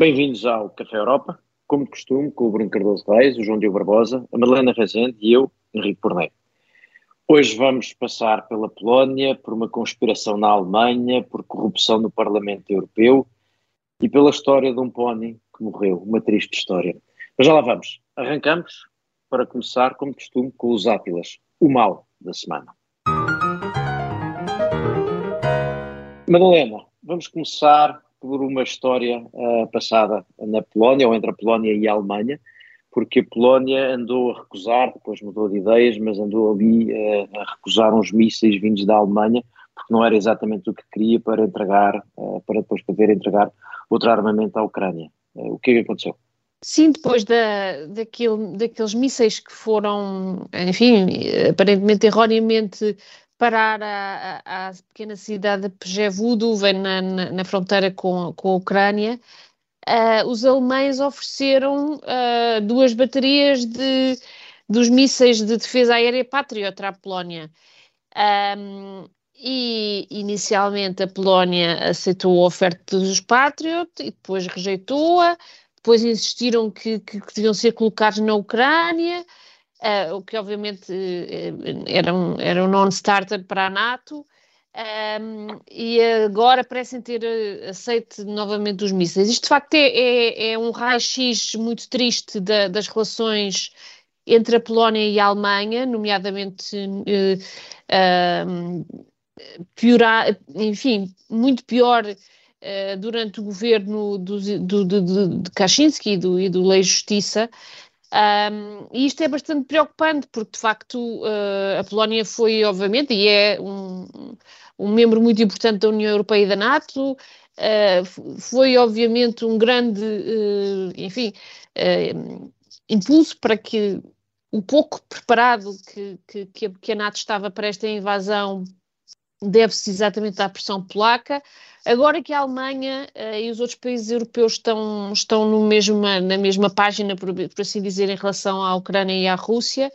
Bem-vindos ao Café Europa, como de costume, com o Bruno Cardoso Reis, o João Diogo Barbosa, a Madalena Rezende e eu, Henrique Porné. Hoje vamos passar pela Polónia, por uma conspiração na Alemanha, por corrupção no Parlamento Europeu e pela história de um pônei que morreu, uma triste história. Mas já lá vamos. Arrancamos, para começar, como de costume, com os Átilas, o mal da semana. Madalena, vamos começar por uma história uh, passada na Polónia, ou entre a Polónia e a Alemanha, porque a Polónia andou a recusar, depois mudou de ideias, mas andou ali uh, a recusar uns mísseis vindos da Alemanha, porque não era exatamente o que queria para entregar, uh, para depois poder entregar outro armamento à Ucrânia. o que é que aconteceu? Sim, depois da, daquele, daqueles mísseis que foram, enfim, aparentemente erroneamente parar à, pequena cidade de Pjevudo, na, na, na, fronteira com, com a Ucrânia, uh, os alemães ofereceram uh, duas baterias de, dos mísseis de defesa aérea Patriot à Polónia. Um, e inicialmente a Polónia aceitou a oferta dos Patriot e depois rejeitou-a, depois insistiram que, que, que deviam ser colocados na Ucrânia, uh, o que obviamente uh, era um, era um non-starter para a NATO, um, e agora parecem ter eh, aceito novamente os mísseis. Isto de facto é, é, é um raio-x muito triste da, das relações entre a Polónia e a Alemanha, nomeadamente uh, piorar, enfim, muito pior uh, durante o governo do, do, do, de Kaczynski e do, e do Lei Justiça, um, e isto é bastante preocupante, porque de facto uh, a Polónia foi, obviamente, e é um, um, membro muito importante da União Europeia e da NATO, uh, foi obviamente um grande, uh, enfim, impulso para que o pouco preparado que, que, que a NATO estava para esta invasão deve-se exatamente à pressão polaca. Agora que a Alemanha uh, e os outros países europeus estão, estão no mesma, na mesma página, por, por, assim dizer, em relação à Ucrânia e à Rússia,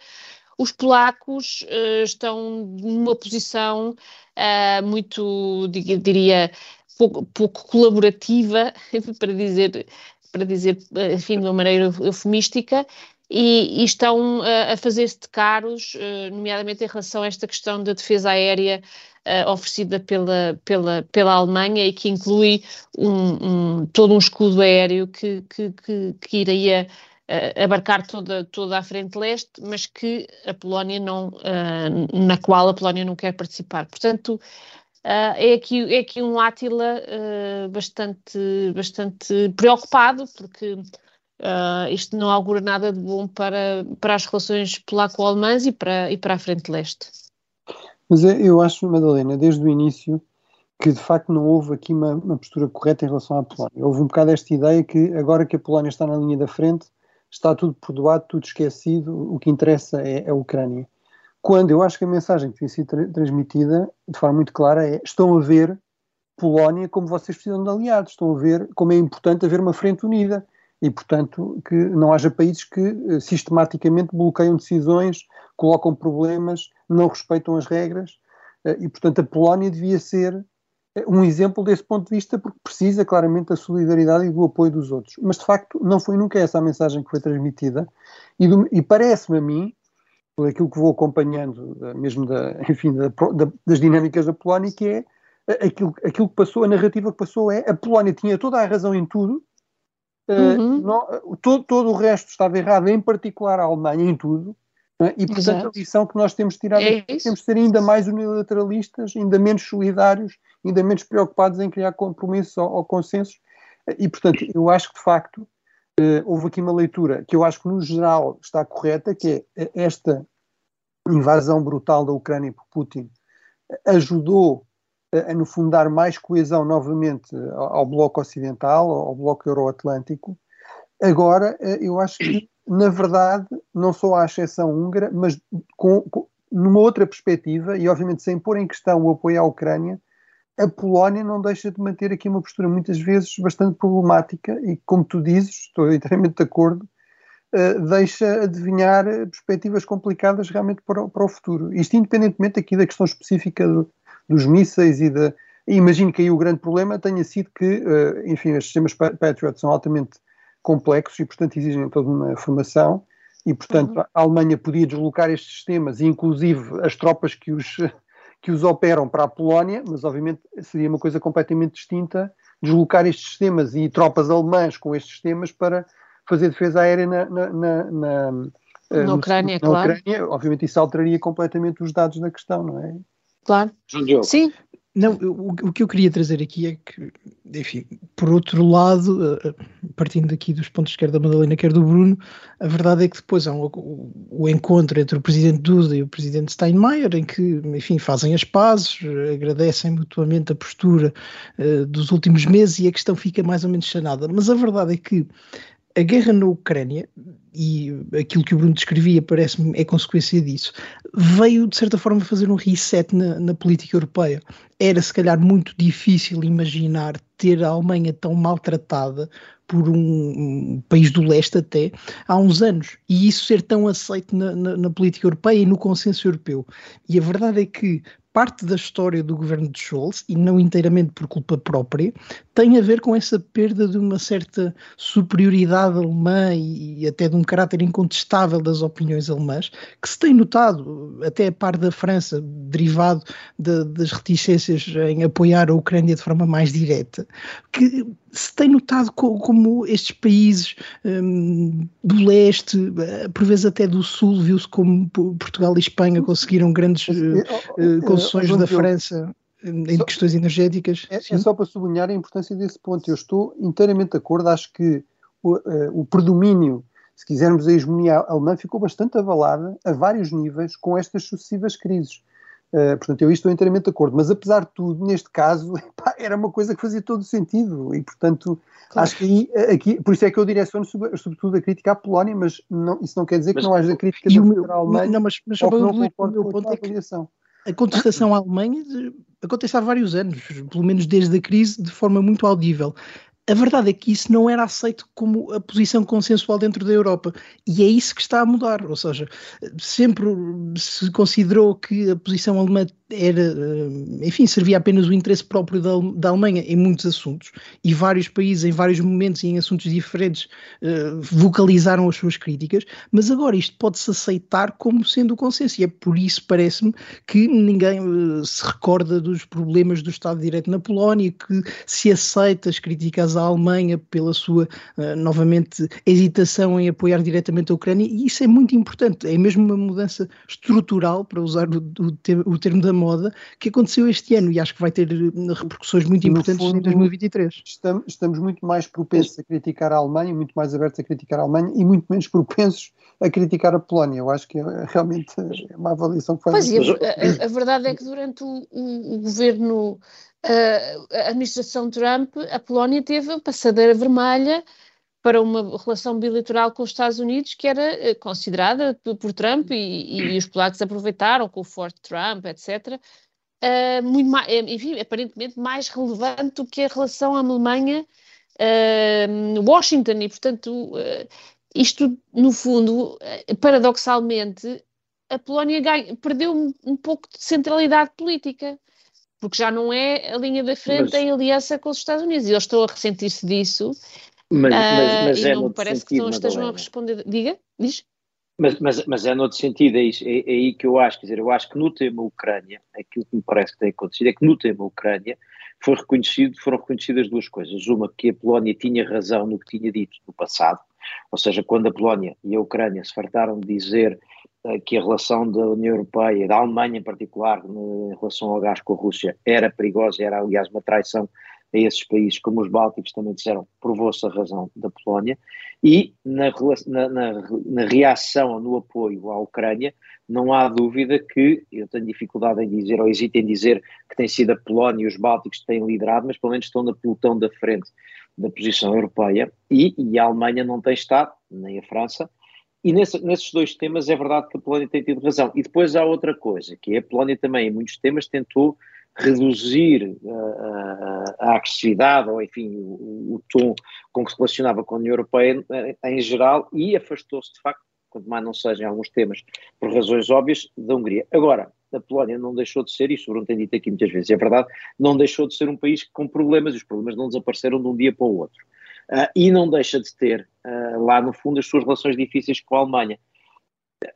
os polacos uh, estão numa posição uh, muito, diria, pouco, pouco colaborativa, para dizer, para dizer, enfim, de uma maneira eufemística, e, e, estão uh, a fazer-se de caros, uh, nomeadamente em relação a esta questão da defesa aérea uh, oferecida pela, pela, pela Alemanha e que inclui um, um, todo um escudo aéreo que, que, que, que iria uh, abarcar toda, toda a frente leste, mas que a Polónia não, uh, na qual a Polónia não quer participar. Portanto, é, aqui, é aqui um Átila bastante, bastante preocupado, porque Uh, isto não augura nada de bom para, para as relações polaco-alemãs e para, e para a frente leste. Mas eu acho, Madalena, desde o início, que de facto não houve aqui uma, uma, postura correta em relação à Polónia. Houve um bocado esta ideia que agora que a Polónia está na linha da frente, está tudo perdoado, tudo esquecido, o que interessa é a Ucrânia. Quando eu acho que a mensagem que tem sido tra transmitida de forma muito clara é: estão a ver Polónia como vocês precisam de aliados, estão a ver como é importante haver uma frente unida e, portanto, que não haja países que eh, sistematicamente bloqueiam decisões, colocam problemas, não respeitam as regras. Eh, e, portanto, a Polónia devia ser eh, um exemplo desse ponto de vista, porque precisa claramente da solidariedade e do apoio dos outros. Mas, de facto, não foi nunca essa a mensagem que foi transmitida. E, e parece-me a mim, por aquilo que vou acompanhando, mesmo da, enfim, da, da, das dinâmicas da Polónia, que é aquilo, aquilo que passou, a narrativa que passou é a Polónia tinha toda a razão em tudo, eh, uhum. não, todo, todo, o resto estava errado, em particular a Alemanha, em tudo. É? E, portanto, Exato. a lição que nós temos de tirar é temos de ser ainda mais unilateralistas, ainda menos solidários, ainda menos preocupados em criar compromissos ou, ou consensos. E, portanto, eu acho que, de facto, uh, houve aqui uma leitura que eu acho que, no geral, está correta, que é esta invasão brutal da Ucrânia por Putin ajudou a, no fundo, dar mais coesão novamente ao, ao Bloco Ocidental, ao Bloco Euroatlântico. Agora, eh, eu acho que, na verdade, não só à exceção húngara, mas com, com, numa outra perspectiva, e obviamente sem pôr em questão o apoio à Ucrânia, a Polónia não deixa de manter aqui uma postura muitas vezes bastante problemática e, como tu dizes, estou inteiramente de acordo, uh, deixa adivinhar perspectivas complicadas realmente para, para, o futuro. Isto independentemente aqui da questão específica do, dos mísseis e de, imagino que aí o grande problema tenha sido que, uh, enfim, os sistemas Patriot são altamente complexos e, portanto, exigem toda uma formação e, portanto, uhum. a Alemanha podia deslocar estes sistemas, inclusive as tropas que os, que os operam para a Polónia, mas obviamente seria uma coisa completamente distinta deslocar estes sistemas e tropas alemãs com estes sistemas para fazer defesa aérea na, na, na, na, na eh, Ucrânia, na claro. Ucrânia. Obviamente isso alteraria completamente os dados da questão, não é? Claro. Sim. Não, o, que eu queria trazer aqui é que, enfim, por outro lado, eh, eh, partindo aqui dos pontos quer da Madalena, quer do Bruno, a verdade é que depois há um, o, o, encontro entre o presidente Duda e o presidente Steinmeier, em que, enfim, fazem as pazes, agradecem mutuamente a postura uh, dos últimos meses e a questão fica mais ou menos sanada. Mas a verdade é que a guerra na Ucrânia, e aquilo que o Bruno descrevia parece-me é consequência disso, veio de certa forma fazer um reset na, na, política europeia. Era se calhar muito difícil imaginar ter a Alemanha tão maltratada por um, um país do leste até há uns anos e isso ser tão aceito na, na, na política europeia e no consenso europeu. E a verdade é que parte da história do governo de Scholz, e não inteiramente por culpa própria, tem a ver com essa perda de uma certa superioridade alemã e até de um caráter incontestável das opiniões alemãs, que se tem notado, até a par da França, derivado de, das reticências em apoiar a Ucrânia de forma mais direta, que se tem notado co como estes países um, do leste, eh, por vezes até do sul, viu-se como Portugal e Espanha conseguiram grandes uh, concessões da França em só, questões energéticas. É, é, só para sublinhar a importância desse ponto. Eu estou inteiramente de acordo, acho que o, uh, o predomínio, se quisermos, a hegemonia alemã ficou bastante avalada a vários níveis com estas sucessivas crises. Uh, portanto, eu estou inteiramente de acordo, mas apesar de tudo, neste caso, era uma coisa que fazia todo sentido e, portanto, claro. acho que aí, eh, aqui, por isso é que eu direciono sobretudo a crítica à Polónia, mas não, isso não quer dizer mas, que não haja crítica da meu, Alemanha não, mas, mas ou que não concordo com ponto a é que a contestação à Alemanha acontece há vários anos, pelo menos desde a crise, de forma muito audível a verdade é que isso não era aceito como a posição consensual dentro da Europa e é isso que está a mudar. Ou seja, sempre se considerou que a posição alemã era, eh, enfim, servia apenas o interesse próprio da, da, Alemanha em muitos assuntos e vários países, em vários momentos e em assuntos diferentes, uh, vocalizaram as suas críticas, mas agora isto pode-se aceitar como sendo o consenso e é por isso, parece-me, que ninguém uh, se recorda dos problemas do Estado de Direito na Polónia, que se aceita as críticas à Alemanha pela sua, uh, novamente, hesitação em apoiar diretamente a Ucrânia e isso é muito importante, é mesmo uma mudança estrutural, para usar o, o, o termo da moda que aconteceu este ano e acho que vai ter eh, repercussões muito importantes fundo, em 2023. Estamos, estamos muito mais propensos a criticar a Alemanha, muito mais abertos a criticar a Alemanha e muito menos propensos a criticar a Polónia. Eu acho que é realmente é uma avaliação que faz. Pois é, a, a, verdade é que durante o, o, o governo, a, a administração Trump, a Polónia teve a passadeira vermelha para uma relação bilateral com os Estados Unidos que era eh, considerada por Trump e, e os polacos aproveitaram com o Fort Trump, etc., uh, eh, muito mais, eh, enfim, aparentemente mais relevante do que a relação Alemanha-Washington uh, e, portanto, uh, isto, no fundo, paradoxalmente, a Polónia ganha, perdeu um, um, pouco de centralidade política, porque já não é a linha da frente Mas... em aliança com os Estados Unidos, e eles estão a ressentir-se disso, mas, mas, mas uh, é não parece sentido, que estejam a responder. Diga, diz. Mas, mas, mas é noutro sentido, é, isso, é, é, aí que eu acho, quer dizer, eu acho que no tema Ucrânia, aquilo que me parece que tem acontecido é que no tema Ucrânia foi reconhecido, foram reconhecidas duas coisas. Uma, que a Polónia tinha razão no que tinha dito no passado, ou seja, quando a Polónia e a Ucrânia se fartaram de dizer uh, que a relação da União Europeia, da Alemanha em particular, em relação ao gás com a Rússia, era perigosa, era aliás uma traição a esses países, como os Bálticos também disseram, provou-se a razão da Polónia, e na, na, na, na, reação, no apoio à Ucrânia, não há dúvida que, eu tenho dificuldade em dizer, ou hesito em dizer que tem sido a Polónia e os Bálticos que têm liderado, mas pelo menos estão na pelotão da frente da posição europeia, e, e a Alemanha não tem estado, nem a França, e nesse, nesses dois temas é verdade que a Polónia tem tido razão. E depois há outra coisa, que é a Polónia também, em muitos temas, tentou reduzir uh, a agressividade, ou enfim, o, o, tom com que se relacionava com a União Europeia eh, em geral e afastou-se de facto, quanto mais não seja em alguns temas, por razões óbvias, da Hungria. Agora, a Polónia não deixou de ser, isso o Bruno tem dito aqui muitas vezes, é verdade, não deixou de ser um país com problemas, e os problemas não desapareceram de um dia para o outro. Uh, e não deixa de ter uh, lá no fundo as suas relações difíceis com a Alemanha.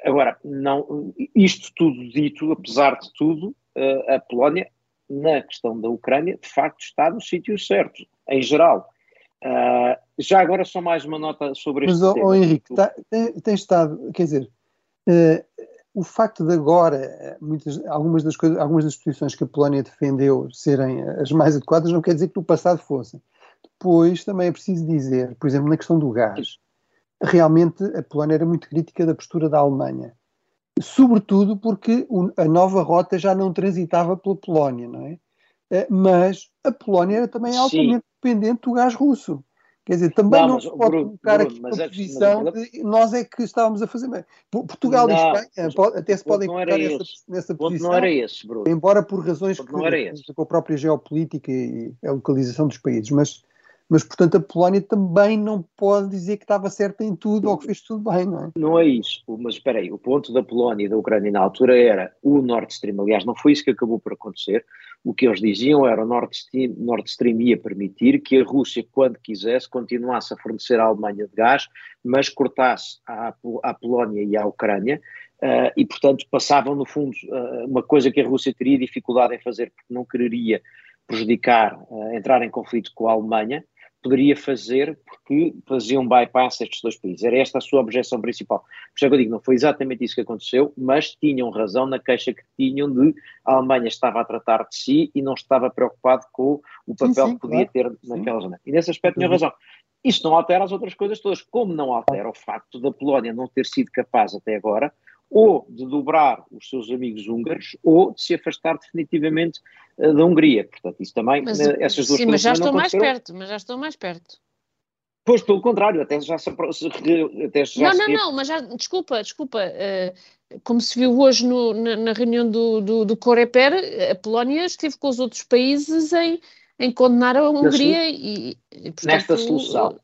Agora, não, isto tudo dito, apesar de tudo, a Polónia, na questão da Ucrânia, de facto está no sítio certo, em geral. já agora só mais uma nota sobre este Mas, tema. Mas, Henrique, tá, tem, tem, estado, quer dizer, o facto de agora muitas, algumas, das coisas, algumas das posições que a Polónia defendeu serem as mais adequadas não quer dizer que no passado fossem. Depois também é preciso dizer, por exemplo, na questão do gás, realmente a Polónia era muito crítica da postura da Alemanha, sobretudo porque a nova rota já não transitava pela Polónia, não é? Eh, mas a Polónia era também altamente Sim. dependente do gás russo. Quer dizer, também não, não se pode Bruno, colocar Bruno, aqui uma posição de nós é que estávamos a fazer. Portugal não, e Espanha até se podem colocar nessa, nessa posição. Não era esse, Bruno. Embora por razões que, com a própria geopolítica e a localização dos países. Mas mas, portanto, a Polónia também não pode dizer que estava certa em tudo ou que fez tudo bem, não é? Não é isso, mas espera aí, o ponto da Polónia e da Ucrânia na altura era o Nord Stream, aliás, não foi isso que acabou por acontecer, o que eles diziam era o Nord Stream, Nord Stream ia permitir que a Rússia, quando quisesse, continuasse a fornecer à Alemanha de gás, mas cortasse à, à Polónia e à Ucrânia, Uh, e, portanto, passavam, no fundo, uh, uma coisa que a Rússia teria dificuldade em fazer porque não quereria prejudicar, uh, entrar em conflito com a Alemanha, poderia fazer porque fazia um bypass a estes dois países. Era esta a sua objeção principal. Por isso é que eu digo, não foi exatamente isso que aconteceu, mas tinham razão na queixa que tinham de a Alemanha estava a tratar de si e não estava preocupado com o papel sim, sim, que podia claro. ter naquela zona. E nesse aspecto tinham razão. Isso não altera as outras coisas todas, como não altera o facto da Polónia não ter sido capaz até agora ou de dobrar os seus amigos húngaros ou de se afastar definitivamente uh, da Hungria. Portanto, isso também, mas, uh, essas duas sim, coisas mas já estão mais perto, mas já estão mais perto. Pois, pelo contrário, até já se... Até já não, não, não, mas já, desculpa, desculpa, uh, como se viu hoje no, na, na, reunião do, do, do Coreper, a Polónia esteve com os outros países em, em condenar a Hungria e, e portanto, Nesta solução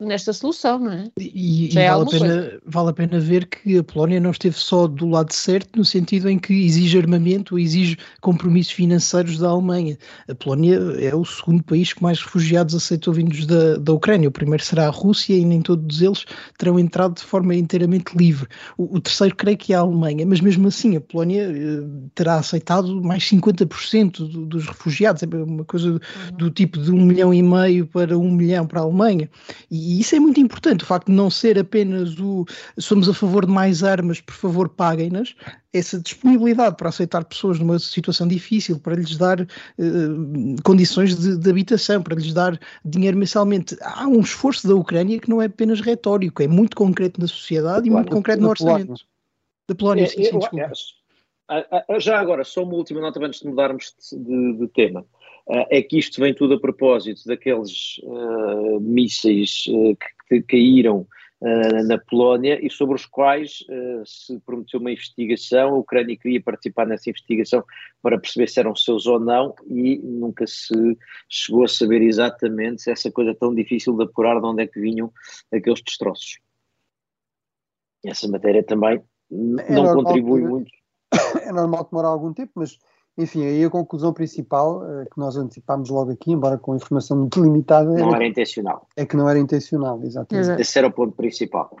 nesta solução, não é? E, e é vale, a pena, vale a pena ver que a Polónia não esteve só do lado certo, no sentido em que exige armamento, exige compromissos financeiros da Alemanha. A Polónia é o segundo país que mais refugiados aceitou vindos da, da Ucrânia. O primeiro será a Rússia e nem todos eles terão entrado de forma inteiramente livre. O, o terceiro, creio que é a Alemanha, mas mesmo assim a Polónia eh, terá aceitado mais 50% do, dos refugiados. É uma coisa do, uhum. do tipo de um milhão e meio para um milhão para a Alemanha. E, e isso é muito importante, o facto de não ser apenas o somos a favor de mais armas, por favor paguem-nas, essa disponibilidade para aceitar pessoas numa situação difícil, para lhes dar uh, condições de, de, habitação, para lhes dar dinheiro mensalmente. Há um esforço da Ucrânia que não é apenas retórico, é muito concreto na sociedade e muito concreto no orçamento. Da Polónia, sim, sim, desculpa. Já agora, só uma última nota antes de mudarmos de, de tema. Uh, é que isto vem tudo a propósito daqueles uh, mísseis uh, que, que, caíram na Polónia e sobre os quais se prometeu uma investigação. A Ucrânia queria participar nessa investigação para perceber se eram seus ou não e nunca se chegou a saber exatamente se essa coisa tão difícil de apurar de onde é que vinham aqueles destroços. Essa matéria também é não contribui que, muito. É normal que demore algum tempo, mas enfim, aí a conclusão principal uh, que nós antecipámos logo aqui, embora com informação muito limitada. Não era, intencional. É que não era intencional, exatamente. Exato. Esse era o ponto principal.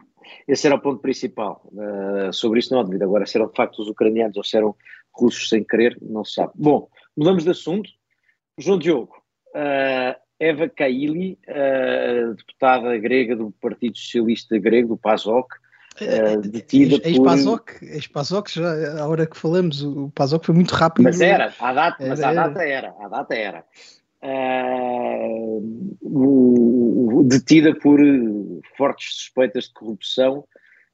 Esse era o ponto principal. Uh, sobre isso não há dúvida. Agora, se eram de facto os ucranianos ou se eram russos sem querer, não se sabe. Bom, mudamos de assunto. João Diogo, uh, Eva Kaili, deputada grega do Partido Socialista Grego, do PASOK, Uh, detida ex-PASOK, por... ex-PASOK, já a hora que falamos, o PASOK foi muito rápido. Mas era, a data, mas a data era, a data era. Uh, o, o, detida por fortes suspeitas de corrupção,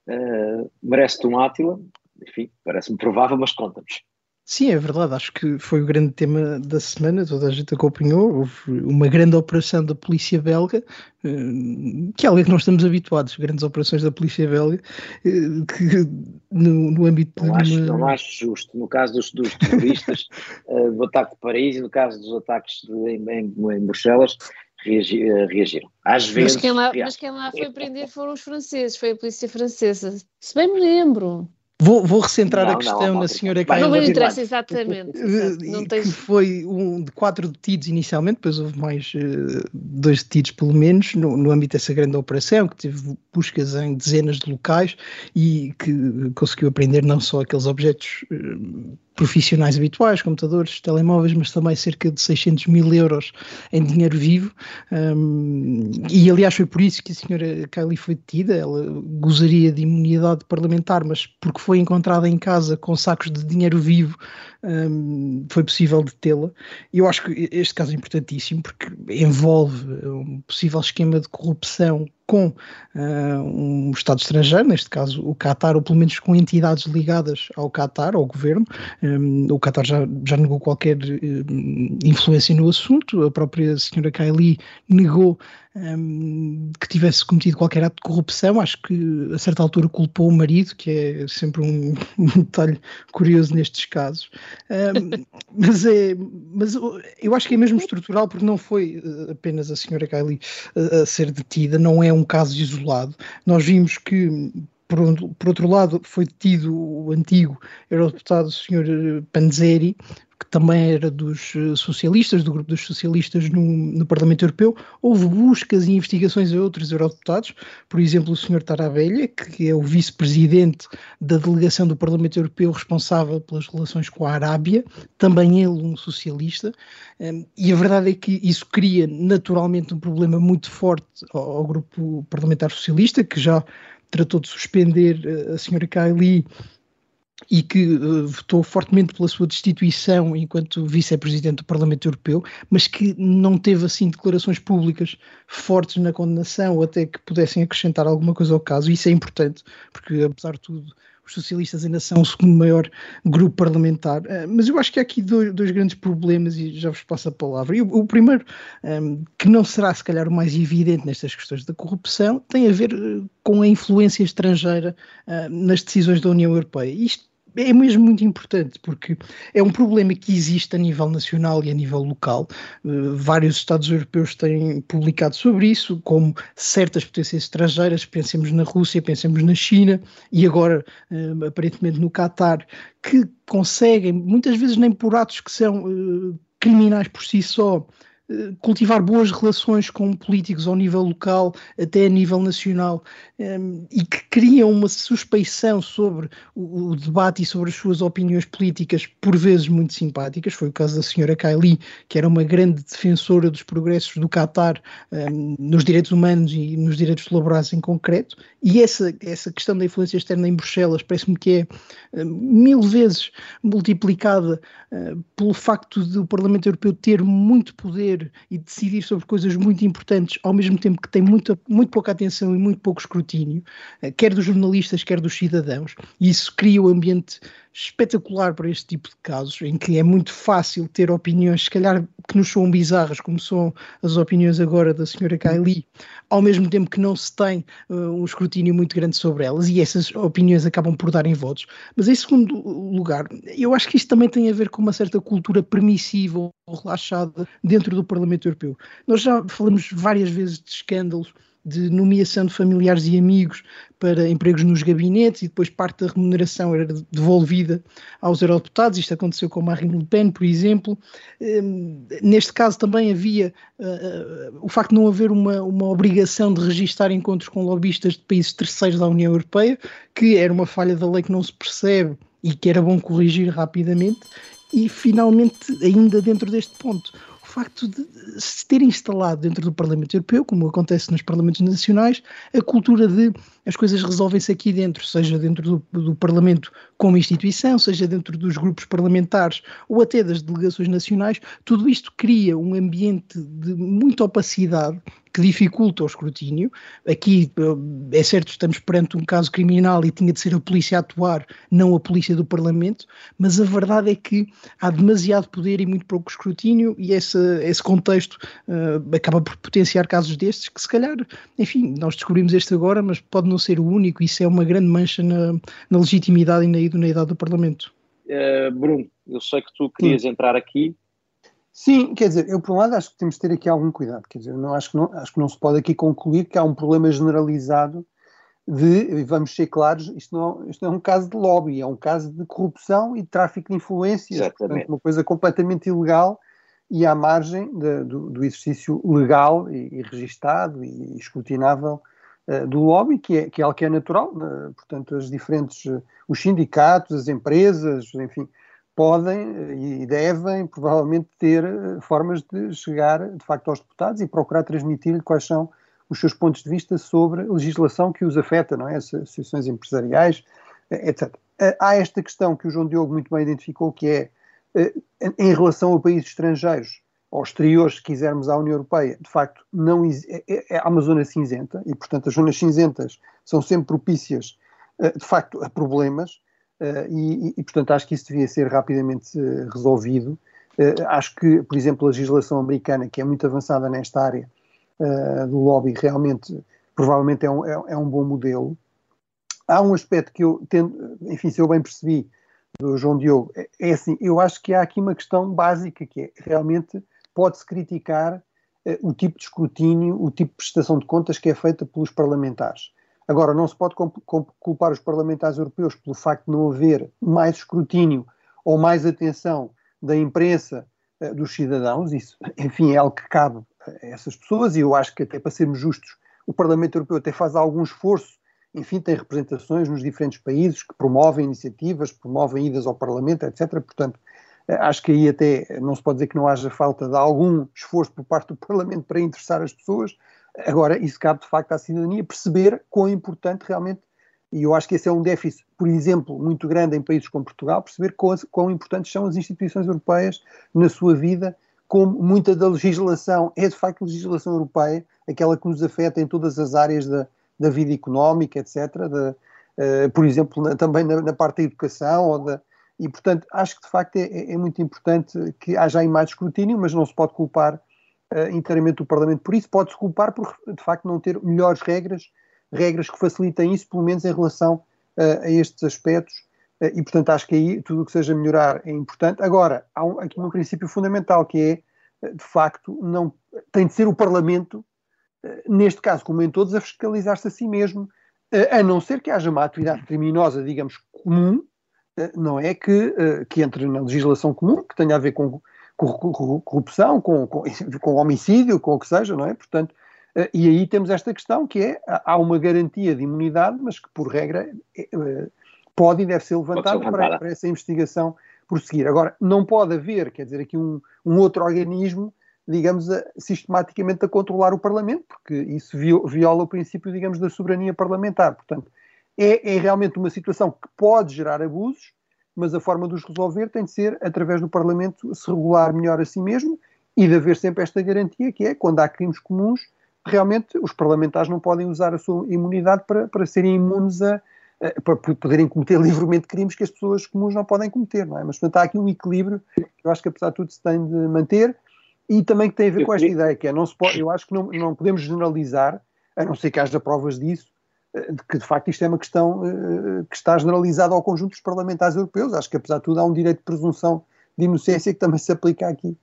uh, merece-te um Átila, enfim, parece-me provável, mas conta-nos. Sim, é verdade. Acho que foi o grande tema da semana. Toda a gente acompanhou. Houve uma grande operação da polícia belga, eh, que é algo que nós estamos habituados, grandes operações da polícia belga, eh, que no, no âmbito não acho, uma... não acho justo. No caso dos, dos terroristas, uh, do ataque de Paris e no caso dos ataques de, em, em, em Bruxelas, reagiram. Às vezes. Mas quem, lá, mas quem lá foi prender foram os franceses, foi a polícia francesa. Se bem me lembro. Vou, vou recentrar não, a questão não, na senhora Caio. Não me interessa, exatamente. Não tens... Que foi um de quatro detidos inicialmente, depois houve mais uh, dois detidos pelo menos, no, no âmbito dessa grande operação, que teve buscas em dezenas de locais e que conseguiu apreender não só aqueles objetos uh, profissionais habituais, computadores, telemóveis, mas também cerca de 600 mil euros em dinheiro vivo. Um, e aliás foi por isso que a senhora Kylie foi detida. Ela gozaria de imunidade parlamentar, mas porque foi encontrada em casa com sacos de dinheiro vivo, um, foi possível detê-la. E eu acho que este caso é importantíssimo porque envolve um possível esquema de corrupção com uh, um Estado estrangeiro, neste caso o Qatar, ou pelo menos com entidades ligadas ao Qatar, ao governo. Um, o Qatar já, já negou qualquer uh, influência no assunto, a própria senhora Kylie negou um, que tivesse cometido qualquer ato de corrupção. Acho que a certa altura culpou o marido, que é sempre um, um detalhe curioso nestes casos. Um, mas, é, mas eu acho que é mesmo estrutural, porque não foi eh, apenas a senhora Kylie a, a ser detida, não é um caso isolado. Nós vimos que por, por, outro lado, foi detido o antigo eurodeputado Sr. Panzeri, que também era dos eh, socialistas, do grupo dos socialistas no, no, Parlamento Europeu, houve buscas e investigações a outros eurodeputados, por exemplo, o Sr. Tarabella, que é o vice-presidente da delegação do Parlamento Europeu responsável pelas relações com a Arábia, também ele um socialista, ehm, e a verdade é que isso cria naturalmente um problema muito forte ao, ao grupo parlamentar socialista, que já tratou de suspender eh, a Sra. Kylie e que uh, votou fortemente pela sua destituição enquanto vice-presidente do Parlamento Europeu, mas que não teve assim declarações públicas fortes na condenação ou até que pudessem acrescentar alguma coisa ao caso. Isso é importante, porque apesar de tudo os socialistas ainda são o segundo maior grupo parlamentar, uh, mas eu acho que há aqui dois, dois, grandes problemas e já vos passo a palavra. E o, o primeiro, um, ehm, que não será se calhar o mais evidente nestas questões da corrupção, tem a ver uh, com a influência estrangeira uh, nas decisões da União Europeia. Isto é mesmo muito importante, porque é um problema que existe a nível nacional e a nível local. Uh, vários Estados europeus têm publicado sobre isso, como certas potências estrangeiras, pensemos na Rússia, pensemos na China e agora, uh, aparentemente, no Catar, que conseguem, muitas vezes nem por atos que são uh, criminais por si só, cultivar boas relações com políticos ao nível local, até a nível nacional, ehm, e que criam uma suspeição sobre o, debate e sobre as suas opiniões políticas, por vezes muito simpáticas. Foi o caso da senhora Kylie, que era uma grande defensora dos progressos do Qatar ehm, nos direitos humanos e nos direitos laborais em concreto, e essa, essa questão da influência externa em Bruxelas parece-me que é uh, mil vezes multiplicada uh, pelo facto de o Parlamento Europeu ter muito poder e decidir sobre coisas muito importantes, ao mesmo tempo que tem muito, muito pouca atenção e muito pouco escrutínio, eh, quer dos jornalistas, quer dos cidadãos, e isso cria um ambiente espetacular para este tipo de casos, em que é muito fácil ter opiniões, se calhar que nos soam bizarras, como são as opiniões agora da senhora Kylie, ao mesmo tempo que não se tem uh, um escrutínio muito grande sobre elas, e essas opiniões acabam por darem votos. Mas em segundo lugar, eu acho que isto também tem a ver com uma certa cultura permissiva ou relaxada dentro do Parlamento Europeu. Nós já falamos várias vezes de escândalos de nomeação de familiares e amigos para empregos nos gabinetes e depois parte da remuneração era devolvida aos eurodeputados. Isto aconteceu com Marine Le Pen, por exemplo. Um, neste caso também havia uh, o facto de não haver uma, uma obrigação de registar encontros com lobistas de países terceiros da União Europeia, que era uma falha da lei que não se percebe e que era bom corrigir rapidamente. E finalmente, ainda dentro deste ponto, facto de se ter instalado dentro do Parlamento Europeu, como acontece nos Parlamentos Nacionais, a cultura de as coisas resolvem-se aqui dentro, seja dentro do, do, Parlamento como instituição, seja dentro dos grupos parlamentares ou até das delegações nacionais, tudo isto cria um ambiente de muita opacidade que dificulta o escrutínio. Aqui é certo, estamos perante um caso criminal e tinha de ser a polícia a atuar, não a polícia do Parlamento, mas a verdade é que há demasiado poder e muito pouco escrutínio, e esse, esse contexto uh, acaba por potenciar casos destes que, se calhar, enfim, nós descobrimos este agora, mas pode não ser o único, isso é uma grande mancha na, na legitimidade e na idoneidade do Parlamento. Uh, Bruno, eu sei que tu querias Sim. entrar aqui. Sim, quer dizer, eu por um lado acho que temos de ter aqui algum cuidado, quer dizer, não, acho, que não, acho que não se pode aqui concluir que há um problema generalizado de, vamos ser claros, isto não, isto não é um caso de lobby, é um caso de corrupção e de tráfico de influências, portanto, uma coisa completamente ilegal e à margem de, do, do, exercício legal e, e registado e escrutinável uh, do lobby, que é, que é algo que é natural, uh, portanto, as diferentes, uh, os sindicatos, as empresas, enfim, podem e devem provavelmente ter formas de chegar de facto aos deputados e procurar transmitir-lhe quais são os seus pontos de vista sobre a legislação que os afeta, não é? As associações empresariais, etc. Há esta questão que o João Diogo muito bem identificou, que é em relação a países estrangeiros, ou exteriores, se quisermos, à União Europeia, de facto, não é, é, há uma zona cinzenta, e, portanto, as zonas cinzentas são sempre propícias, de facto, a problemas, e, e, portanto, acho que isso devia ser rapidamente resolvido. Acho que, por exemplo, a legislação americana, que é muito avançada nesta área, do lobby realmente, provavelmente é um, é, é, um bom modelo. Há um aspecto que eu tendo, enfim, se eu bem percebi do João Diogo, é, é assim, eu acho que há aqui uma questão básica que é, realmente pode-se criticar uh, o tipo de escrutínio, o tipo de prestação de contas que é feita pelos parlamentares. Agora, não se pode culpar os parlamentares europeus pelo facto de não haver mais escrutínio ou mais atenção da imprensa uh, dos cidadãos, isso, enfim, é algo que cabe a essas pessoas, e eu acho que até para sermos justos, o Parlamento Europeu até faz algum esforço, enfim, tem representações nos diferentes países que promovem iniciativas, promovem idas ao Parlamento, etc. Portanto, acho que aí até não se pode dizer que não haja falta de algum esforço por parte do Parlamento para interessar as pessoas. Agora, isso cabe de facto à cidadania perceber quão importante realmente, e eu acho que esse é um déficit, por exemplo, muito grande em países como Portugal, perceber quão, quão importantes são as instituições europeias na sua vida como muita da legislação é de facto legislação europeia, aquela que nos afeta em todas as áreas da, da vida económica, etc. De, uh, por exemplo, na, também na, na, parte da educação, ou da, e portanto acho que de facto é, é, é, muito importante que haja aí mais escrutínio, mas não se pode culpar uh, inteiramente o Parlamento por isso, pode-se culpar por de facto não ter melhores regras, regras que facilitem isso, pelo menos em relação uh, a estes aspectos eh, e, portanto, acho que aí tudo o que seja melhorar é importante. Agora, há um, aqui um princípio fundamental que é, de facto, não tem de ser o Parlamento, neste caso, como em todos, a fiscalizar-se a si mesmo, a não ser que haja uma atividade criminosa, digamos, comum, não é que, que entre na legislação comum, que tenha a ver com, com corrupção, com, com, com homicídio, com o que seja, não é? Portanto, e aí temos esta questão que é, há uma garantia de imunidade, mas que, por regra, pode e deve ser levantado para, para, essa investigação prosseguir. Agora, não pode haver, quer dizer, aqui um, um outro organismo, digamos, a, sistematicamente a controlar o Parlamento, porque isso viola o princípio, digamos, da soberania parlamentar. Portanto, é, é realmente uma situação que pode gerar abusos, mas a forma de os resolver tem de ser através do Parlamento se regular melhor a si mesmo e de haver sempre esta garantia que é, quando há crimes comuns, realmente os parlamentares não podem usar a sua imunidade para, para serem imunes a, eh, para poderem cometer livremente crimes que as pessoas comuns não podem cometer, não é? Mas, portanto, há aqui um equilíbrio que eu acho que, apesar de tudo, se tem de manter e também que tem a ver com esta ideia, que é, não se pode, eu acho que não, não podemos generalizar, a não ser que haja provas disso, que, de facto, isto é uma questão uh, que está generalizada ao conjunto dos parlamentares europeus. Acho que, apesar de tudo, há um direito de presunção de inocência que também se aplica aqui.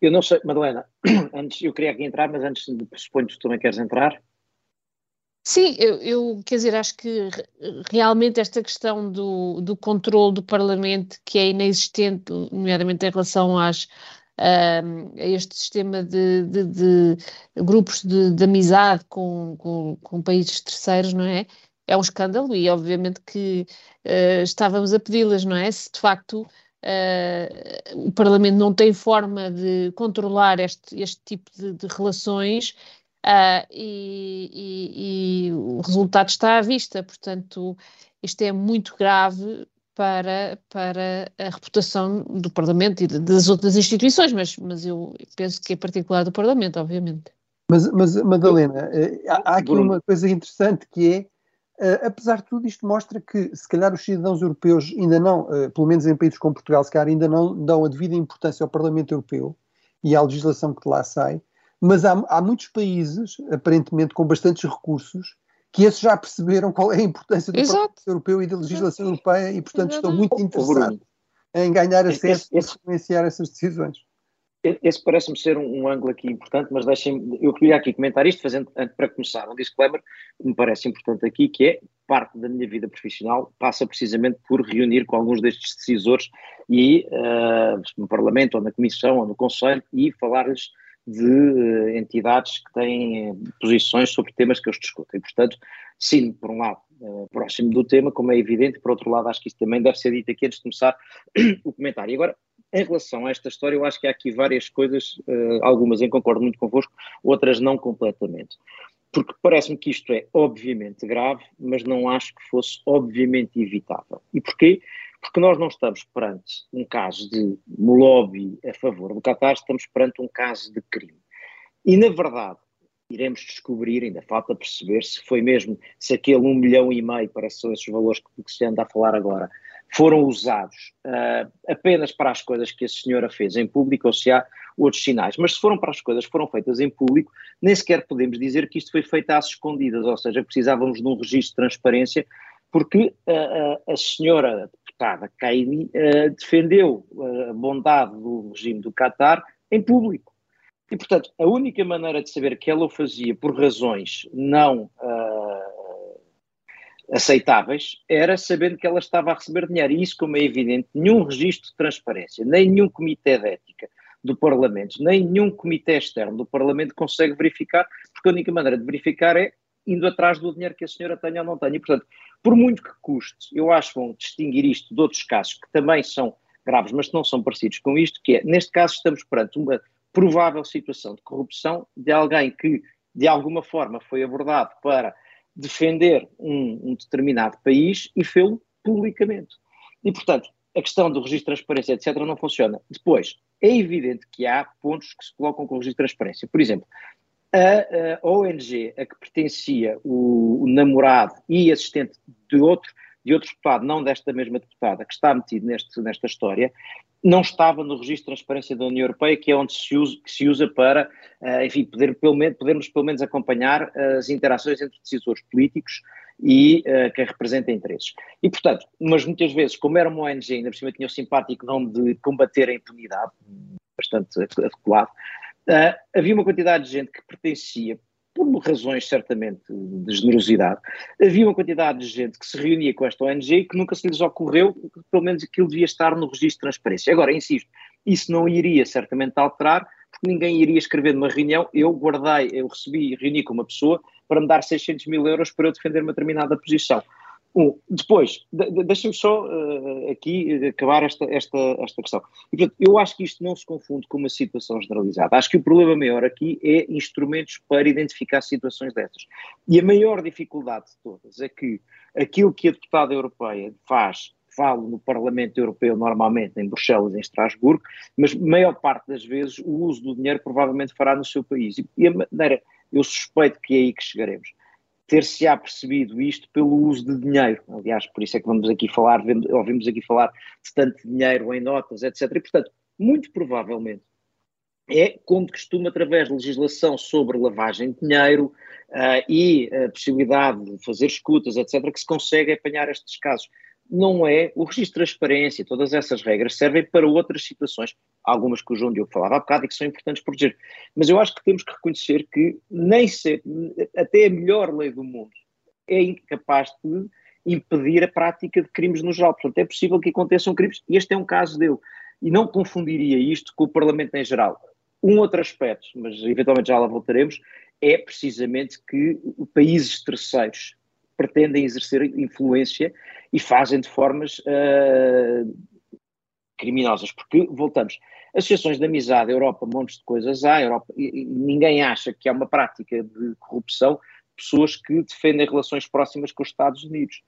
Eu não sei, Madalena, antes, eu queria aqui entrar, mas antes, suponho que tu também queres entrar. Sim, eu, eu, quer dizer, acho que realmente esta questão do, do controle do Parlamento, que é inexistente, nomeadamente em relação às, a este sistema de, de, de grupos de, de, amizade com, com, com, países terceiros, não é? É um escândalo e, obviamente, que uh, estávamos a pedi-las, não é? Se de facto uh, o Parlamento não tem forma de controlar este, este tipo de, relações Uh, e, e, e, o resultado está à vista, portanto, isto é muito grave para, para a reputação do Parlamento e das outras instituições, mas, mas eu penso que é particular do Parlamento, obviamente. Mas, mas Madalena, eh, há, há aqui uma coisa interessante que é, uh, apesar de tudo, isto mostra que se calhar os cidadãos europeus ainda não, uh, pelo menos em países como Portugal, se calhar ainda não dão a devida importância ao Parlamento Europeu e à legislação que de lá sai, mas há, há muitos países, aparentemente com bastantes recursos, que esses já perceberam qual é a importância do Exato. Parlamento Europeu e da legislação Exato. europeia e, portanto, estão muito interessados em ganhar acesso e influenciar essas decisões. esse parece-me ser um, um, ângulo aqui importante, mas deixem eu queria aqui comentar isto, fazendo, para começar, um disclaimer que me parece importante aqui, que é parte da minha vida profissional passa precisamente por reunir com alguns destes decisores e uh, no Parlamento, ou na Comissão, ou no Conselho, e falar-lhes de uh, entidades que têm posições sobre temas que eles discutem. Portanto, sim, por um lado, uh, próximo do tema, como é evidente, por outro lado, acho que isso também deve ser dito aqui antes de começar o comentário. E agora, em relação a esta história, eu acho que há aqui várias coisas, algumas em concordo muito convosco, outras não completamente. Porque parece-me que isto é obviamente grave, mas não acho que fosse obviamente evitável. E porquê? Porque nós não estamos perante um caso de lobby a favor do Qatar, estamos perante um caso de crime. E, na verdade, iremos descobrir, ainda falta perceber se foi mesmo, se aquele um milhão e meio, que são esses valores que, que se anda a falar agora, foram usados uh, apenas para as coisas que a senhora fez em público ou se há outros sinais. Mas se foram para as coisas que foram feitas em público, nem sequer podemos dizer que isto foi feito às escondidas, ou seja, precisávamos de um registro de transparência, porque uh, a senhora deputada Kaini uh, defendeu a bondade do regime do Qatar em público. E, portanto, a única maneira de saber que ela o fazia por razões não aceitáveis era sabendo que ela estava a receber dinheiro. E isso, como é evidente, nenhum registro de transparência, nem nenhum comitê de ética do Parlamento, nem nenhum comitê externo do Parlamento consegue verificar, porque a única maneira de verificar é indo atrás do dinheiro que a senhora tenha ou não tenha. E, portanto, por muito que custe, eu acho que vão distinguir isto de outros casos que também são graves, mas que não são parecidos com isto, que é, neste caso estamos perante uma provável situação de corrupção de alguém que, de alguma forma, foi abordado para defender um, um determinado país e fê-lo publicamente. E, portanto, a questão do registro de transparência, etc., não funciona. Depois, é evidente que há pontos que se colocam com o registro de transparência. Por exemplo, a, a ONG a que pertencia o, o, namorado e assistente de outro, de outro deputado, não desta mesma deputada, que está metido neste, nesta história, não estava no registro de transparência da União Europeia, que é onde se usa, se usa para, uh, enfim, poder, pelo menos, podermos pelo menos acompanhar as interações entre decisores políticos e uh, quem representa interesses. E, portanto, mas muitas vezes, como era uma ONG, ainda por cima tinha o simpático nome de combater a impunidade, bastante adequado, uh, havia uma quantidade de gente que pertencia por razões certamente de generosidade, havia uma quantidade de gente que se reunia com esta ONG e que nunca se lhes ocorreu que pelo menos aquilo devia estar no registro de transparência. Agora, insisto, isso não iria certamente alterar, porque ninguém iria escrever numa reunião, eu guardei, eu recebi, reuni com uma pessoa para me dar 600 mil euros para eu defender uma determinada posição. Um, depois, de, deixem-me só uh, aqui acabar esta, esta, esta questão. E, portanto, eu acho que isto não se confunde com uma situação generalizada. Acho que o problema maior aqui é instrumentos para identificar situações dessas. E a maior dificuldade de todas é que aquilo que a deputada europeia faz, falo no Parlamento Europeu normalmente, em Bruxelas, em Estrasburgo, mas maior parte das vezes o uso do dinheiro provavelmente fará no seu país. E a maneira, eu suspeito que é aí que chegaremos ter-se-á percebido isto pelo uso de dinheiro. Aliás, por isso é que vamos aqui falar, ouvimos aqui falar de tanto dinheiro em notas, etc. E, portanto, muito provavelmente é, como de costume, através de legislação sobre lavagem de dinheiro uh, e a possibilidade de fazer escutas, etc., que se consegue apanhar estes casos não é o registro de transparência, todas essas regras servem para outras situações, algumas que o João Diogo falava há bocado e que são importantes proteger. Mas eu acho que temos que reconhecer que nem ser, até a melhor lei do mundo é incapaz de impedir a prática de crimes no geral. Portanto, é possível que aconteçam crimes e este é um caso dele. E não confundiria isto com o Parlamento em geral. Um outro aspecto, mas eventualmente já lá voltaremos, é precisamente que países terceiros pretendem exercer influência e fazem de formas uh, criminosas, porque, voltamos, associações de amizade, Europa, montes de coisas há, Europa, e, ninguém acha que há uma prática de corrupção pessoas que defendem relações próximas com os Estados Unidos,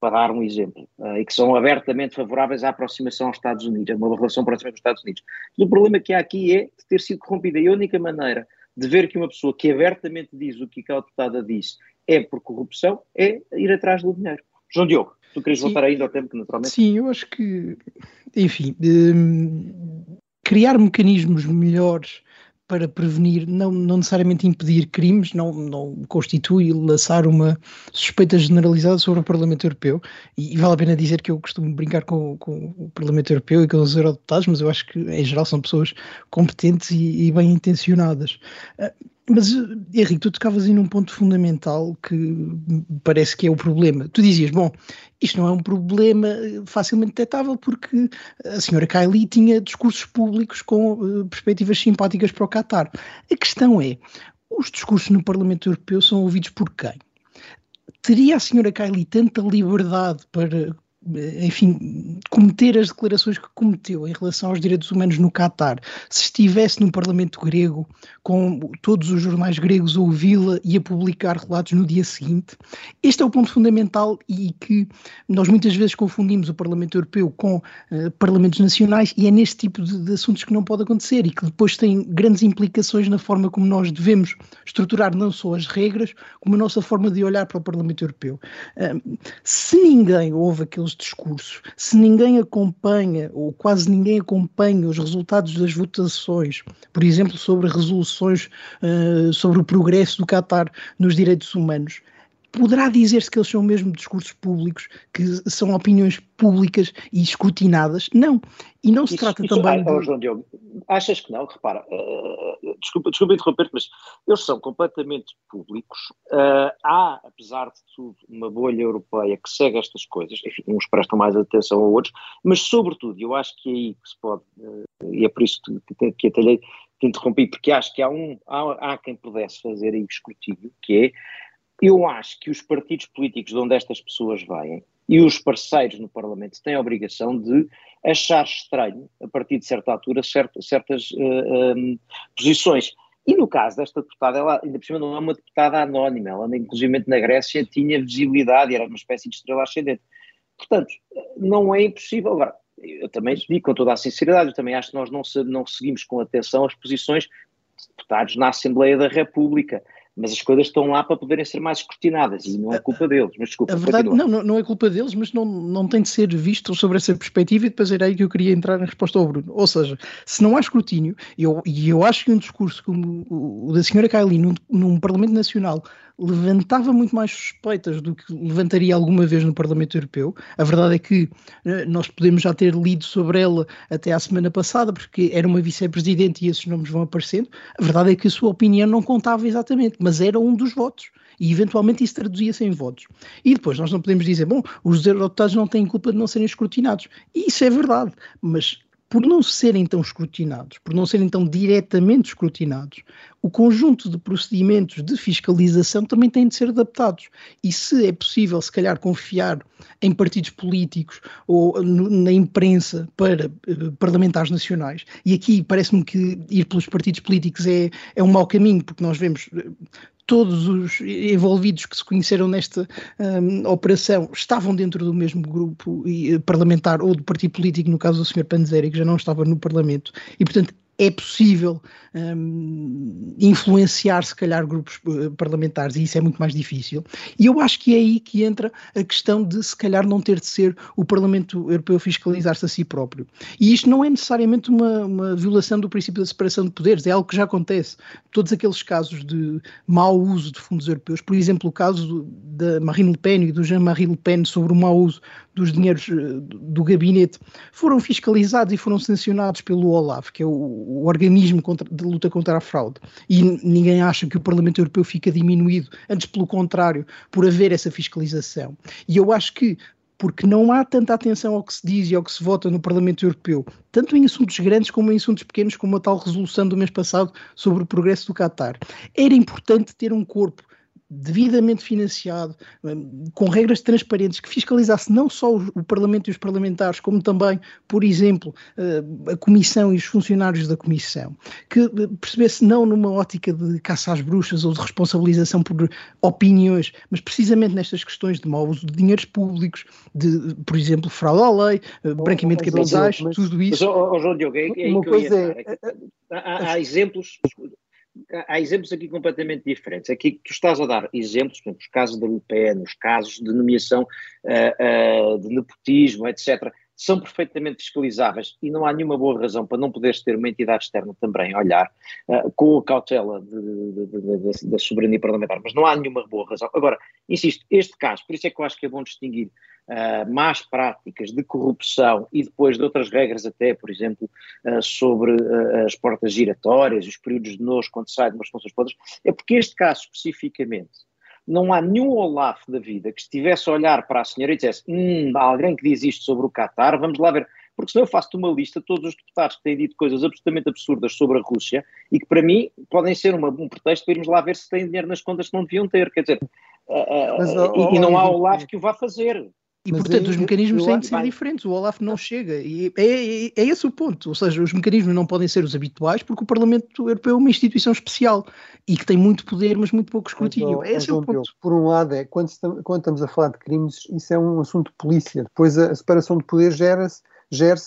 para dar um exemplo, uh, e que são abertamente favoráveis à aproximação aos Estados Unidos, a uma relação próxima com os Estados Unidos. Mas o problema que há aqui é de ter sido corrompida, e a única maneira de ver que uma pessoa que abertamente diz o que aquela deputada disse é por corrupção, é ir atrás do dinheiro. João Diogo, tu querias Sim. voltar ainda ao tempo que naturalmente. Sim, eu acho que, enfim, criar mecanismos melhores para prevenir, não, não necessariamente impedir crimes, não, não constitui lançar uma suspeita generalizada sobre o Parlamento Europeu. E, e, vale a pena dizer que eu costumo brincar com, com, o Parlamento Europeu e com os eurodeputados, mas eu acho que em geral são pessoas competentes e, e bem intencionadas. Uh, mas, Henrique, tu tocavas aí num ponto fundamental que parece que é o problema. Tu dizias, bom, isto não é um problema facilmente detectável porque a senhora Kylie tinha discursos públicos com uh, perspectivas simpáticas para o Qatar. A questão é, os discursos no Parlamento Europeu são ouvidos por quem? Teria a senhora Kylie tanta liberdade para enfim, cometer as declarações que cometeu em relação aos direitos humanos no Catar, se estivesse no Parlamento grego, com todos os jornais gregos a ouvi-la e a publicar relatos no dia seguinte, este é o ponto fundamental e que nós muitas vezes confundimos o Parlamento Europeu com uh, parlamentos nacionais e é neste tipo de, de, assuntos que não pode acontecer e que depois tem grandes implicações na forma como nós devemos estruturar não só as regras, como a nossa forma de olhar para o Parlamento Europeu. Uh, se ninguém ouve aqueles discursos, se ninguém acompanha, ou quase ninguém acompanha os resultados das votações, por exemplo, sobre resoluções uh, sobre o progresso do Qatar nos direitos humanos, poderá dizer-se que eles são mesmo discursos públicos, que são opiniões públicas e escrutinadas? Não. E não se isso, trata isso, também. Ah, de... João Diogo, achas que não? Repara, uh, desculpa, desculpa interromper mas eles são completamente públicos. Uh, há, apesar de tudo, uma bolha europeia que segue estas coisas, enfim, uns prestam mais atenção a outros, mas, sobretudo, eu acho que é aí que se pode, uh, e é por isso que, que, que atalhei, que interrompi, porque acho que há, um, há, há quem pudesse fazer aí escrutínio, que é eu acho que os partidos políticos de onde estas pessoas vêm e os parceiros no Parlamento têm a obrigação de achar estranho, a partir de certa altura, certas, certas uh, um, posições. E no caso desta deputada, ela ainda por cima não é uma deputada anónima, ela inclusive na Grécia tinha visibilidade, era uma espécie de estrela ascendente. Portanto, não é impossível. Agora, eu também digo com toda a sinceridade, eu também acho que nós não, não seguimos com atenção as posições de deputados na Assembleia da República mas as coisas estão lá para poderem ser mais escrutinadas e não é culpa deles, mas desculpa. A verdade, não, não é culpa deles, mas não, não tem de ser visto sobre essa perspectiva e depois era aí que eu queria entrar na resposta ao Bruno. Ou seja, se não há escrutínio, eu, e eu acho que um discurso como o, o da senhora Kylie num, num Parlamento Nacional levantava muito mais suspeitas do que levantaria alguma vez no Parlamento Europeu. A verdade é que eh, nós podemos já ter lido sobre ela até à semana passada, porque era uma vice-presidente e esses nomes vão aparecendo. A verdade é que a sua opinião não contava exatamente, mas era um dos votos. E eventualmente isso traduzia-se em votos. E depois nós não podemos dizer, bom, os eurodeputados não têm culpa de não serem escrutinados. E isso é verdade, mas por não serem tão escrutinados, por não serem tão diretamente escrutinados, o conjunto de procedimentos de fiscalização também tem de ser adaptados. E se é possível, se calhar, confiar em partidos políticos ou na imprensa para uh, parlamentares nacionais, e aqui parece-me que ir pelos partidos políticos é, é um mau caminho, porque nós vemos uh, todos os envolvidos que se conheceram nesta um, operação estavam dentro do mesmo grupo eh, parlamentar ou do partido político, no caso do Sr. Panzeri, que já não estava no Parlamento, e portanto é possível um, influenciar, se calhar, grupos uh, parlamentares, e isso é muito mais difícil. E eu acho que é aí que entra a questão de, se calhar, não ter de ser o Parlamento Europeu fiscalizar-se a si próprio. E isto não é necessariamente uma, uma, violação do princípio da separação de poderes, é algo que já acontece. Todos aqueles casos de mau uso de fundos europeus, por exemplo, o caso da Marine Le Pen e do Jean-Marie Le Pen sobre o mau uso dos dinheiros uh, do gabinete, foram fiscalizados e foram sancionados pelo OLAF, que é o o organismo contra, de luta contra a fraude. E ninguém acha que o Parlamento Europeu fica diminuído, antes pelo contrário, por haver essa fiscalização. E eu acho que porque não há tanta atenção ao que se diz e ao que se vota no Parlamento Europeu, tanto em assuntos grandes como em assuntos pequenos, como a tal resolução do mês passado sobre o progresso do Qatar. Era importante ter um corpo devidamente financiado, hum, com regras transparentes, que fiscalizasse não só o Parlamento e os parlamentares, como também, por exemplo, hum, a Comissão e os funcionários da Comissão, que hum, percebesse não numa ótica de caça às bruxas ou de responsabilização por opiniões, mas precisamente nestas questões de mau uso de dinheiros públicos, de, por exemplo, fraude à lei, branqueamento de capitais, tudo isso. Mas, oh, João Diogo, é, é uma coisa é, há, há exemplos há exemplos aqui completamente diferentes. Aqui tu estás a dar exemplos, por exemplo, os casos da UPE, os casos de nomeação uh, uh, de nepotismo, etc. são perfeitamente fiscalizáveis e não há nenhuma boa razão para não poderes ter uma entidade externa também a olhar uh, com a cautela da soberania parlamentar, mas não há nenhuma boa razão. Agora, insisto, este caso, por isso é que eu acho que é bom distinguir uh, más práticas de corrupção e depois de outras regras até, por exemplo, uh, sobre as portas giratórias, os períodos de nojo quando sai de umas funções para outras, é porque este caso especificamente não há nenhum Olaf da vida que estivesse a olhar para a senhora e dissesse hum, há alguém que diz isto sobre o Qatar, vamos lá ver. Porque senão eu faço-te uma lista de todos os deputados que têm dito coisas absolutamente absurdas sobre a Rússia e que para mim podem ser uma, um pretexto para irmos lá ver se têm dinheiro nas contas que não deviam ter. Quer dizer, uh, Mas, uh, oh, e, e, não há Olaf que o vá fazer. E, Mas portanto, os mecanismos têm de ser diferentes. O Olaf não chega. E é, é, é, esse o ponto. Ou seja, os mecanismos não podem ser os habituais porque o Parlamento Europeu é uma instituição especial e que tem muito poder, mas muito pouco escrutínio. Mas, esse é o ponto. por um lado, é quando estamos, quando estamos, a falar de crimes, isso é um assunto de polícia. Depois, a, separação de poder gera-se gera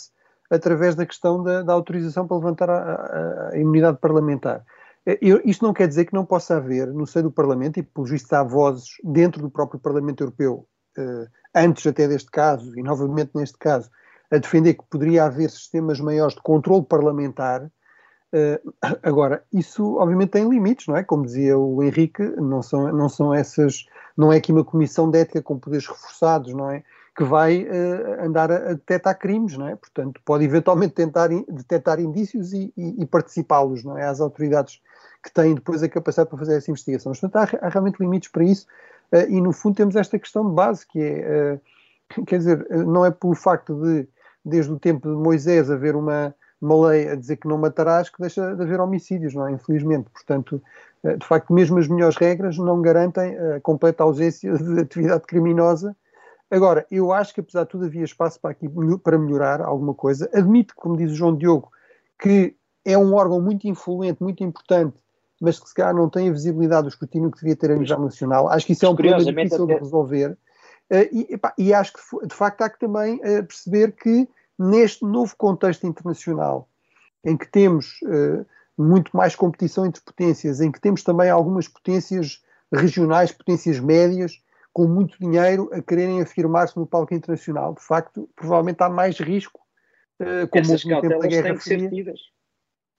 através da questão da, da autorização para levantar a, a, a imunidade parlamentar. É, eu, isto não quer dizer que não possa haver no seio do Parlamento, e pelo visto há vozes dentro do próprio Parlamento Europeu uh, antes até deste caso, e novamente neste caso, a defender que poderia haver sistemas maiores de controle parlamentar. Uh, agora, isso obviamente tem limites, não é? Como dizia o Henrique, não são, não são essas, não é aqui uma comissão de ética com poderes reforçados, não é? Que vai uh, andar a, a, detectar crimes, não é? Portanto, pode eventualmente tentar detectar indícios e, e, e participá-los, não é? Às autoridades que têm depois a capacidade para fazer essa investigação. Mas, portanto, há, há realmente limites para isso e no fundo temos esta questão de base que é, uh, quer dizer, uh, não é pelo facto de, desde o tempo de Moisés, haver uma, uma lei a dizer que não matarás que deixa de haver homicídios, não é? Infelizmente. Portanto, de facto, mesmo as melhores regras não garantem a completa ausência de atividade criminosa. Agora, eu acho que apesar de tudo havia espaço para, aqui, para melhorar alguma coisa. Admito, como diz o João Diogo, que é um órgão muito influente, muito importante mas que se calhar não tem a visibilidade do escrutínio que devia ter a nível nacional. Acho que isso é um problema difícil até... de resolver. Uh, e, epá, e, acho que, de facto, há que também uh, perceber que neste novo contexto internacional, em que temos uh, muito mais competição entre potências, em que temos também algumas potências regionais, potências médias, com muito dinheiro a quererem afirmar-se no palco internacional, de facto, provavelmente há mais risco, como Essas no tempo da Guerra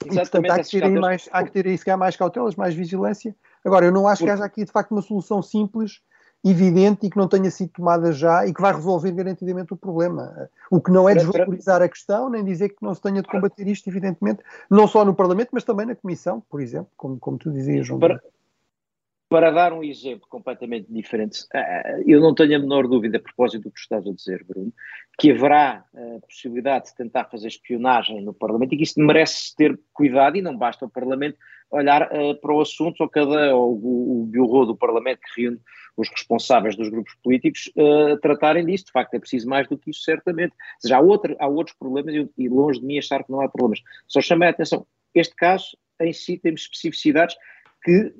Fria. E, portanto, há que, ter aí mais, há que se calhar, mais cautelas, mais vigilância. Agora, eu não acho que haja aqui, de facto, uma solução simples, evidente e que não tenha sido tomada já e que vai resolver garantidamente o problema. O que não é desvalorizar a questão, nem dizer que não se tenha de combater isto, evidentemente, não só no Parlamento, mas também na Comissão, por exemplo, como, como tu dizias, João. Para, para dar um exemplo completamente diferente, eh, eu não tenho a menor dúvida, a propósito do que estás a dizer, Bruno, que haverá a eh, possibilidade de tentar fazer espionagem no Parlamento e que isso merece ter cuidado e não basta o Parlamento olhar uh, para o assunto ou cada ou o, o bureau do Parlamento que reúne os responsáveis dos grupos políticos uh, tratarem disso. De facto, é preciso mais do que isso, certamente. Ou seja, há, outra, há outros problemas e, e longe de mim achar que não há problemas. Só chamei a atenção, este caso em si tem especificidades que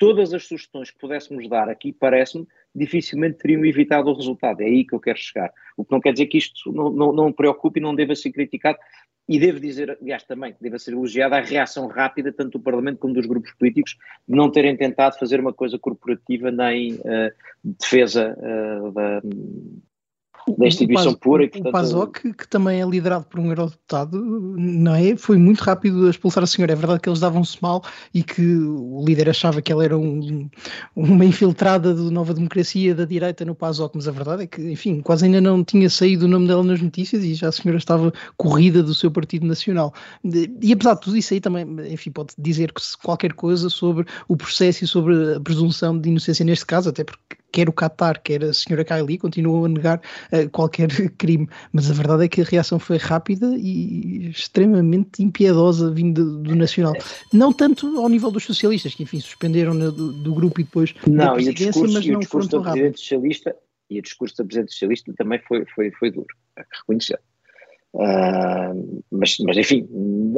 todas as sugestões que pudéssemos dar aqui, parece-me, dificilmente teriam evitado o resultado. É aí que eu quero chegar. O que não quer dizer que isto não, não, não preocupe e não deva ser criticado. E devo dizer, aliás, também deva ser elogiada a reação rápida, tanto do Parlamento como dos grupos políticos, de não terem tentado fazer uma coisa corporativa nem uh, defesa uh, da, da instituição pura. E, portanto, o PASOK, que também é liderado por um eurodeputado, não é? Foi muito rápido a expulsar a senhora. É verdade que eles davam-se mal e que o líder achava que ela era um, uma infiltrada de Nova Democracia da direita no PASOK, mas a verdade é que, enfim, quase ainda não tinha saído o nome dela nas notícias e já a senhora estava corrida do seu Partido Nacional. E apesar de tudo isso aí também, enfim, pode dizer qualquer coisa sobre o processo e sobre a presunção de inocência neste caso, até porque quer o Qatar, quer a senhora Kylie continuam a negar uh, qualquer crime, mas a verdade é que a reação foi rápida e extremamente impiedosa vindo do, do Nacional. Não tanto ao nível dos socialistas, que enfim suspenderam do, do, grupo e depois não, da presidência, discurso, mas não foram tão rápidos. Socialista, e o discurso da Presidente Socialista também foi, foi, foi duro, é reconhecer. Uh, mas, mas enfim,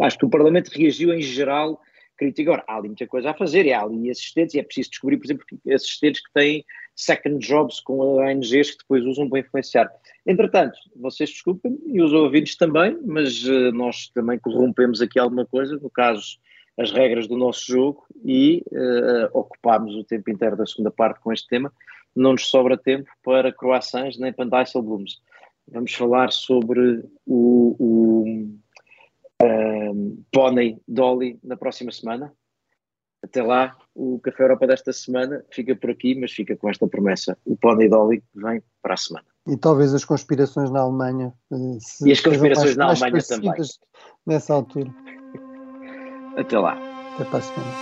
acho que o Parlamento reagiu em geral crítico. Agora, há ali muita coisa a fazer, e há ali assistentes, e é preciso descobrir, por exemplo, assistentes que têm second jobs com ONGs que depois usam para influenciar. Entretanto, vocês desculpem, e os ouvintes também, mas uh, nós também corrompemos aqui alguma coisa, no caso, as regras do nosso jogo, e uh, ocupámos o tempo inteiro da segunda parte com este tema. Não nos sobra tempo para croissants nem para Dijsselbloems. vamos falar sobre o, o um, Pony Dolly na próxima semana. Até lá, o Café Europa desta semana fica por aqui, mas fica com esta promessa. O Pony Dolly vem para a semana. E talvez as conspirações na Alemanha. Eh, e as conspirações na Alemanha também. Nessa altura. Até lá. Até para a semana.